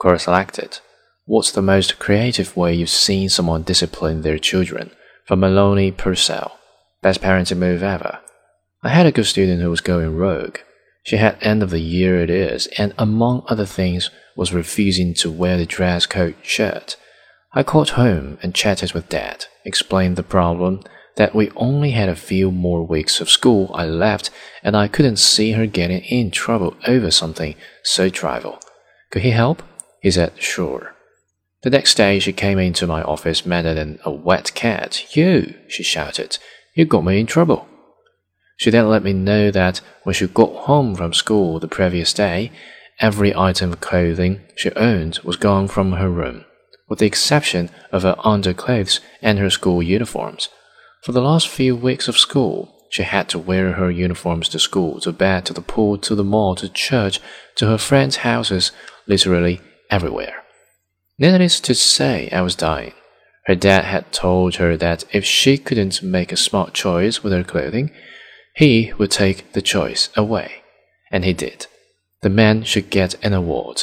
Quora selected. What's the most creative way you've seen someone discipline their children? From Maloney Purcell. Best parenting move ever. I had a good student who was going rogue. She had end of the year it is, and among other things was refusing to wear the dress code shirt. I called home and chatted with Dad, explained the problem, that we only had a few more weeks of school I left, and I couldn't see her getting in trouble over something so trivial. Could he help? He said, sure. The next day she came into my office madder than a wet cat. You, she shouted, you got me in trouble. She then let me know that when she got home from school the previous day, every item of clothing she owned was gone from her room with the exception of her underclothes and her school uniforms. For the last few weeks of school, she had to wear her uniforms to school, to bed, to the pool, to the mall, to church, to her friends' houses, literally everywhere. Needless to say, I was dying. Her dad had told her that if she couldn't make a smart choice with her clothing, he would take the choice away. And he did. The man should get an award